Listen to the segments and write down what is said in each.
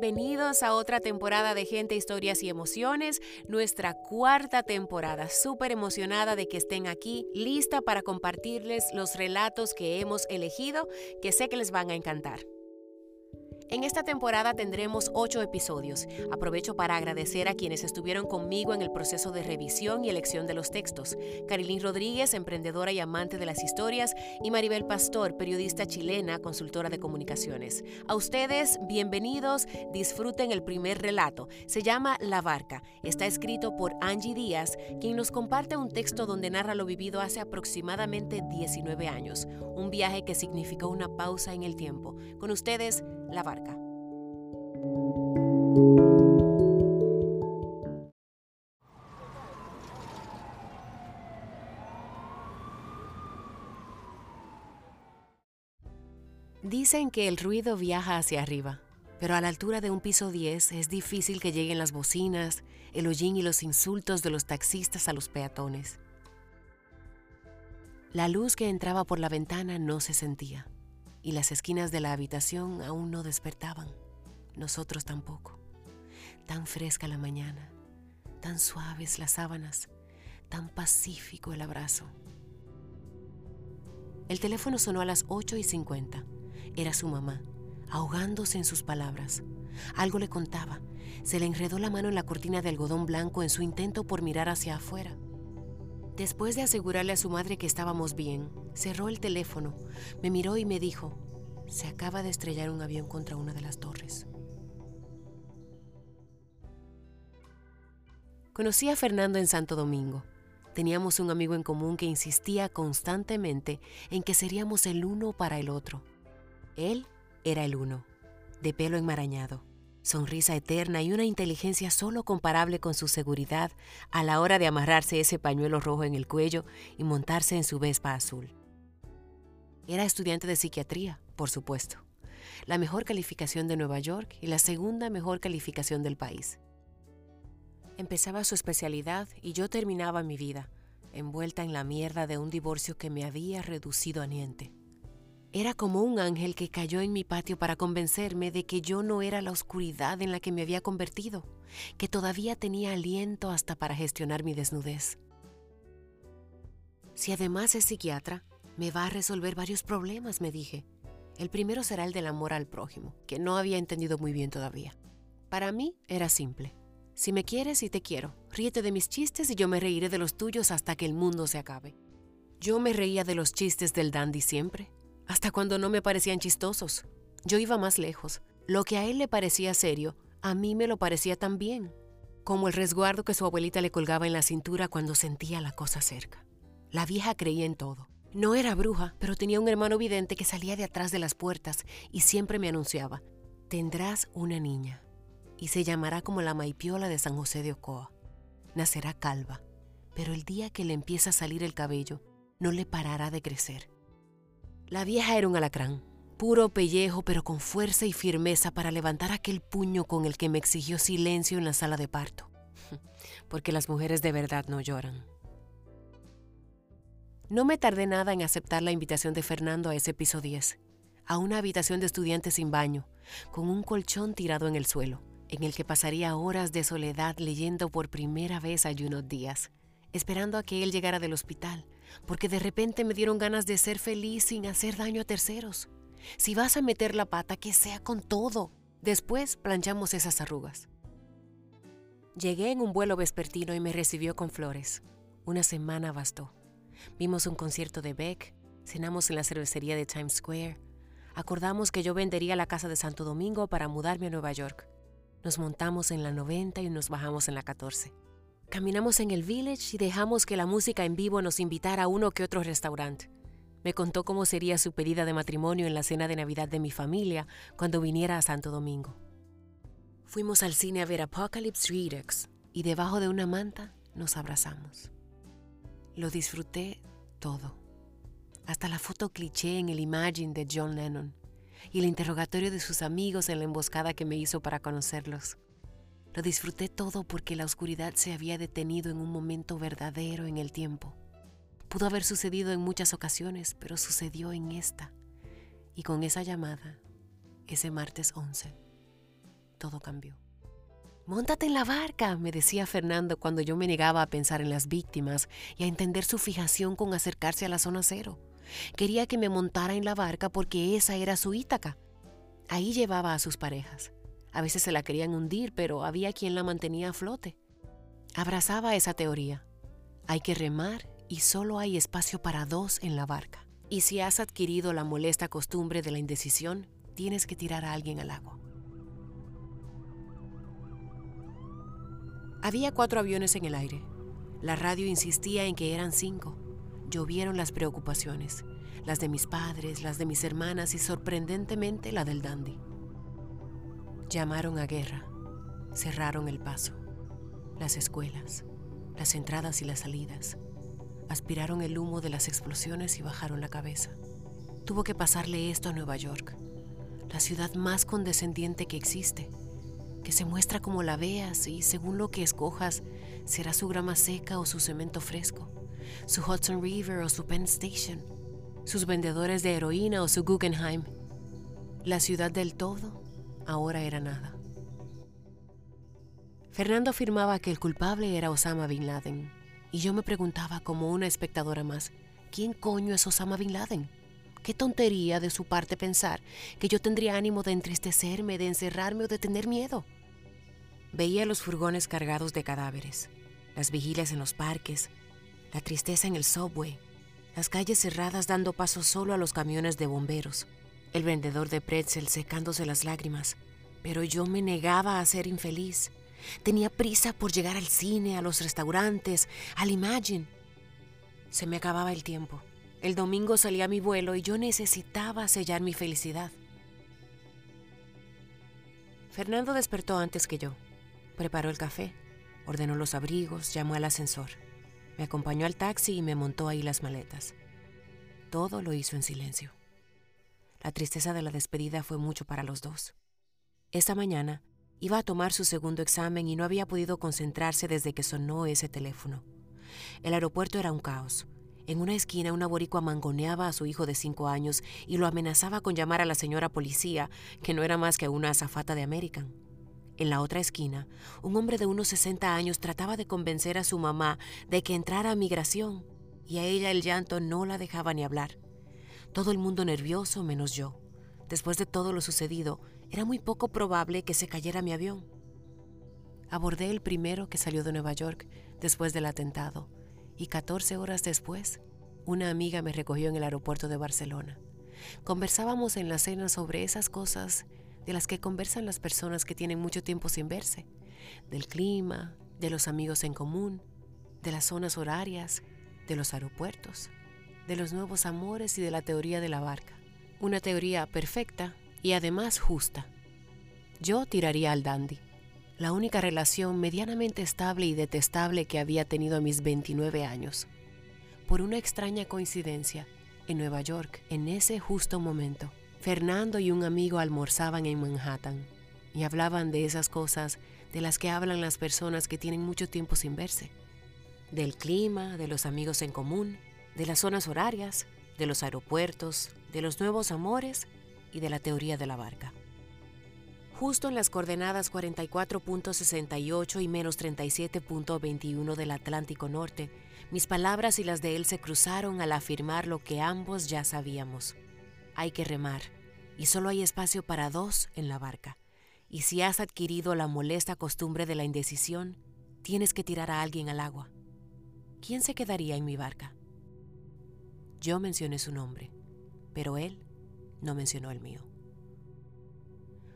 Bienvenidos a otra temporada de Gente, Historias y Emociones, nuestra cuarta temporada. Súper emocionada de que estén aquí, lista para compartirles los relatos que hemos elegido, que sé que les van a encantar. En esta temporada tendremos ocho episodios. Aprovecho para agradecer a quienes estuvieron conmigo en el proceso de revisión y elección de los textos. Carilín Rodríguez, emprendedora y amante de las historias, y Maribel Pastor, periodista chilena, consultora de comunicaciones. A ustedes, bienvenidos, disfruten el primer relato. Se llama La Barca. Está escrito por Angie Díaz, quien nos comparte un texto donde narra lo vivido hace aproximadamente 19 años. Un viaje que significó una pausa en el tiempo. Con ustedes, La Barca. Dicen que el ruido viaja hacia arriba, pero a la altura de un piso 10 es difícil que lleguen las bocinas, el hollín y los insultos de los taxistas a los peatones. La luz que entraba por la ventana no se sentía y las esquinas de la habitación aún no despertaban, nosotros tampoco. Tan fresca la mañana, tan suaves las sábanas, tan pacífico el abrazo. El teléfono sonó a las 8 y 50. Era su mamá, ahogándose en sus palabras. Algo le contaba. Se le enredó la mano en la cortina de algodón blanco en su intento por mirar hacia afuera. Después de asegurarle a su madre que estábamos bien, cerró el teléfono, me miró y me dijo, se acaba de estrellar un avión contra una de las torres. Conocí a Fernando en Santo Domingo. Teníamos un amigo en común que insistía constantemente en que seríamos el uno para el otro. Él era el uno, de pelo enmarañado, sonrisa eterna y una inteligencia solo comparable con su seguridad a la hora de amarrarse ese pañuelo rojo en el cuello y montarse en su vespa azul. Era estudiante de psiquiatría, por supuesto, la mejor calificación de Nueva York y la segunda mejor calificación del país. Empezaba su especialidad y yo terminaba mi vida, envuelta en la mierda de un divorcio que me había reducido a niente. Era como un ángel que cayó en mi patio para convencerme de que yo no era la oscuridad en la que me había convertido, que todavía tenía aliento hasta para gestionar mi desnudez. Si además es psiquiatra, me va a resolver varios problemas, me dije. El primero será el del amor al prójimo, que no había entendido muy bien todavía. Para mí era simple. Si me quieres y te quiero, ríete de mis chistes y yo me reiré de los tuyos hasta que el mundo se acabe. Yo me reía de los chistes del dandy siempre, hasta cuando no me parecían chistosos. Yo iba más lejos. Lo que a él le parecía serio, a mí me lo parecía también, como el resguardo que su abuelita le colgaba en la cintura cuando sentía la cosa cerca. La vieja creía en todo. No era bruja, pero tenía un hermano vidente que salía de atrás de las puertas y siempre me anunciaba, tendrás una niña, y se llamará como la maipiola de San José de Ocoa. Nacerá calva, pero el día que le empieza a salir el cabello, no le parará de crecer. La vieja era un alacrán, puro pellejo pero con fuerza y firmeza para levantar aquel puño con el que me exigió silencio en la sala de parto, porque las mujeres de verdad no lloran. No me tardé nada en aceptar la invitación de Fernando a ese piso 10, a una habitación de estudiantes sin baño, con un colchón tirado en el suelo, en el que pasaría horas de soledad leyendo por primera vez a Junot esperando a que él llegara del hospital, porque de repente me dieron ganas de ser feliz sin hacer daño a terceros. Si vas a meter la pata, que sea con todo. Después planchamos esas arrugas. Llegué en un vuelo vespertino y me recibió con flores. Una semana bastó. Vimos un concierto de Beck, cenamos en la cervecería de Times Square, acordamos que yo vendería la casa de Santo Domingo para mudarme a Nueva York. Nos montamos en la 90 y nos bajamos en la 14. Caminamos en el village y dejamos que la música en vivo nos invitara a uno que otro restaurante. Me contó cómo sería su pedida de matrimonio en la cena de Navidad de mi familia cuando viniera a Santo Domingo. Fuimos al cine a ver Apocalypse Redux y debajo de una manta nos abrazamos. Lo disfruté todo, hasta la foto cliché en el Imagine de John Lennon y el interrogatorio de sus amigos en la emboscada que me hizo para conocerlos. Lo disfruté todo porque la oscuridad se había detenido en un momento verdadero en el tiempo. Pudo haber sucedido en muchas ocasiones, pero sucedió en esta. Y con esa llamada, ese martes 11, todo cambió. Móntate en la barca, me decía Fernando cuando yo me negaba a pensar en las víctimas y a entender su fijación con acercarse a la zona cero. Quería que me montara en la barca porque esa era su Ítaca. Ahí llevaba a sus parejas. A veces se la querían hundir, pero había quien la mantenía a flote. Abrazaba esa teoría. Hay que remar y solo hay espacio para dos en la barca. Y si has adquirido la molesta costumbre de la indecisión, tienes que tirar a alguien al agua. Había cuatro aviones en el aire. La radio insistía en que eran cinco. Llovieron las preocupaciones, las de mis padres, las de mis hermanas y sorprendentemente la del dandy. Llamaron a guerra, cerraron el paso, las escuelas, las entradas y las salidas, aspiraron el humo de las explosiones y bajaron la cabeza. Tuvo que pasarle esto a Nueva York, la ciudad más condescendiente que existe, que se muestra como la veas y según lo que escojas será su grama seca o su cemento fresco, su Hudson River o su Penn Station, sus vendedores de heroína o su Guggenheim. La ciudad del todo ahora era nada. Fernando afirmaba que el culpable era Osama Bin Laden, y yo me preguntaba como una espectadora más, ¿quién coño es Osama Bin Laden? Qué tontería de su parte pensar que yo tendría ánimo de entristecerme, de encerrarme o de tener miedo. Veía los furgones cargados de cadáveres, las vigilias en los parques, la tristeza en el subway, las calles cerradas dando paso solo a los camiones de bomberos, el vendedor de pretzel secándose las lágrimas, pero yo me negaba a ser infeliz. Tenía prisa por llegar al cine, a los restaurantes, al Imagine. Se me acababa el tiempo. El domingo salía mi vuelo y yo necesitaba sellar mi felicidad. Fernando despertó antes que yo. Preparó el café, ordenó los abrigos, llamó al ascensor. Me acompañó al taxi y me montó ahí las maletas. Todo lo hizo en silencio. La tristeza de la despedida fue mucho para los dos. Esta mañana iba a tomar su segundo examen y no había podido concentrarse desde que sonó ese teléfono. El aeropuerto era un caos. En una esquina una boricua mangoneaba a su hijo de cinco años y lo amenazaba con llamar a la señora policía, que no era más que una azafata de American. En la otra esquina, un hombre de unos 60 años trataba de convencer a su mamá de que entrara a migración, y a ella el llanto no la dejaba ni hablar. Todo el mundo nervioso menos yo. Después de todo lo sucedido, era muy poco probable que se cayera mi avión. Abordé el primero que salió de Nueva York después del atentado y 14 horas después, una amiga me recogió en el aeropuerto de Barcelona. Conversábamos en la cena sobre esas cosas de las que conversan las personas que tienen mucho tiempo sin verse, del clima, de los amigos en común, de las zonas horarias, de los aeropuertos de los nuevos amores y de la teoría de la barca. Una teoría perfecta y además justa. Yo tiraría al dandy, la única relación medianamente estable y detestable que había tenido a mis 29 años. Por una extraña coincidencia, en Nueva York, en ese justo momento, Fernando y un amigo almorzaban en Manhattan y hablaban de esas cosas de las que hablan las personas que tienen mucho tiempo sin verse. Del clima, de los amigos en común, de las zonas horarias, de los aeropuertos, de los nuevos amores y de la teoría de la barca. Justo en las coordenadas 44.68 y menos 37.21 del Atlántico Norte, mis palabras y las de él se cruzaron al afirmar lo que ambos ya sabíamos. Hay que remar, y solo hay espacio para dos en la barca. Y si has adquirido la molesta costumbre de la indecisión, tienes que tirar a alguien al agua. ¿Quién se quedaría en mi barca? Yo mencioné su nombre, pero él no mencionó el mío.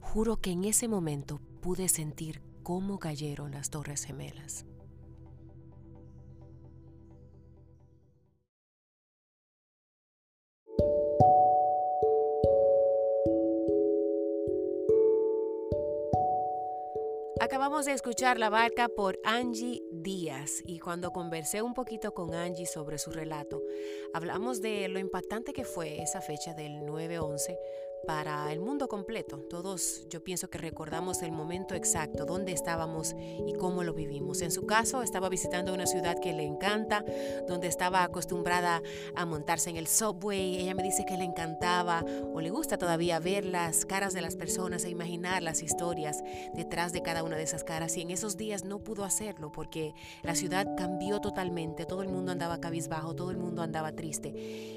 Juro que en ese momento pude sentir cómo cayeron las torres gemelas. Acabamos de escuchar La Barca por Angie Díaz y cuando conversé un poquito con Angie sobre su relato, hablamos de lo impactante que fue esa fecha del 9-11 para el mundo completo. Todos yo pienso que recordamos el momento exacto, dónde estábamos y cómo lo vivimos. En su caso, estaba visitando una ciudad que le encanta, donde estaba acostumbrada a montarse en el subway. Ella me dice que le encantaba o le gusta todavía ver las caras de las personas e imaginar las historias detrás de cada una de esas caras. Y en esos días no pudo hacerlo porque la ciudad cambió totalmente. Todo el mundo andaba cabizbajo, todo el mundo andaba triste.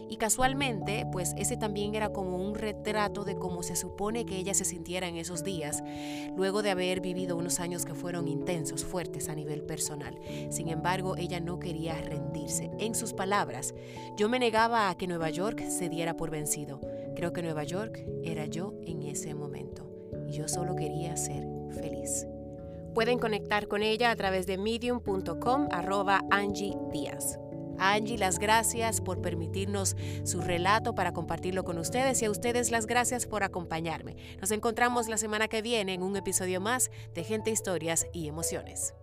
Y casualmente, pues ese también era como un retrato de cómo se supone que ella se sintiera en esos días, luego de haber vivido unos años que fueron intensos, fuertes a nivel personal. Sin embargo, ella no quería rendirse. En sus palabras, yo me negaba a que Nueva York se diera por vencido. Creo que Nueva York era yo en ese momento. Y yo solo quería ser feliz. Pueden conectar con ella a través de medium.com arroba Angie Díaz. Angie, las gracias por permitirnos su relato para compartirlo con ustedes y a ustedes las gracias por acompañarme. Nos encontramos la semana que viene en un episodio más de Gente, Historias y Emociones.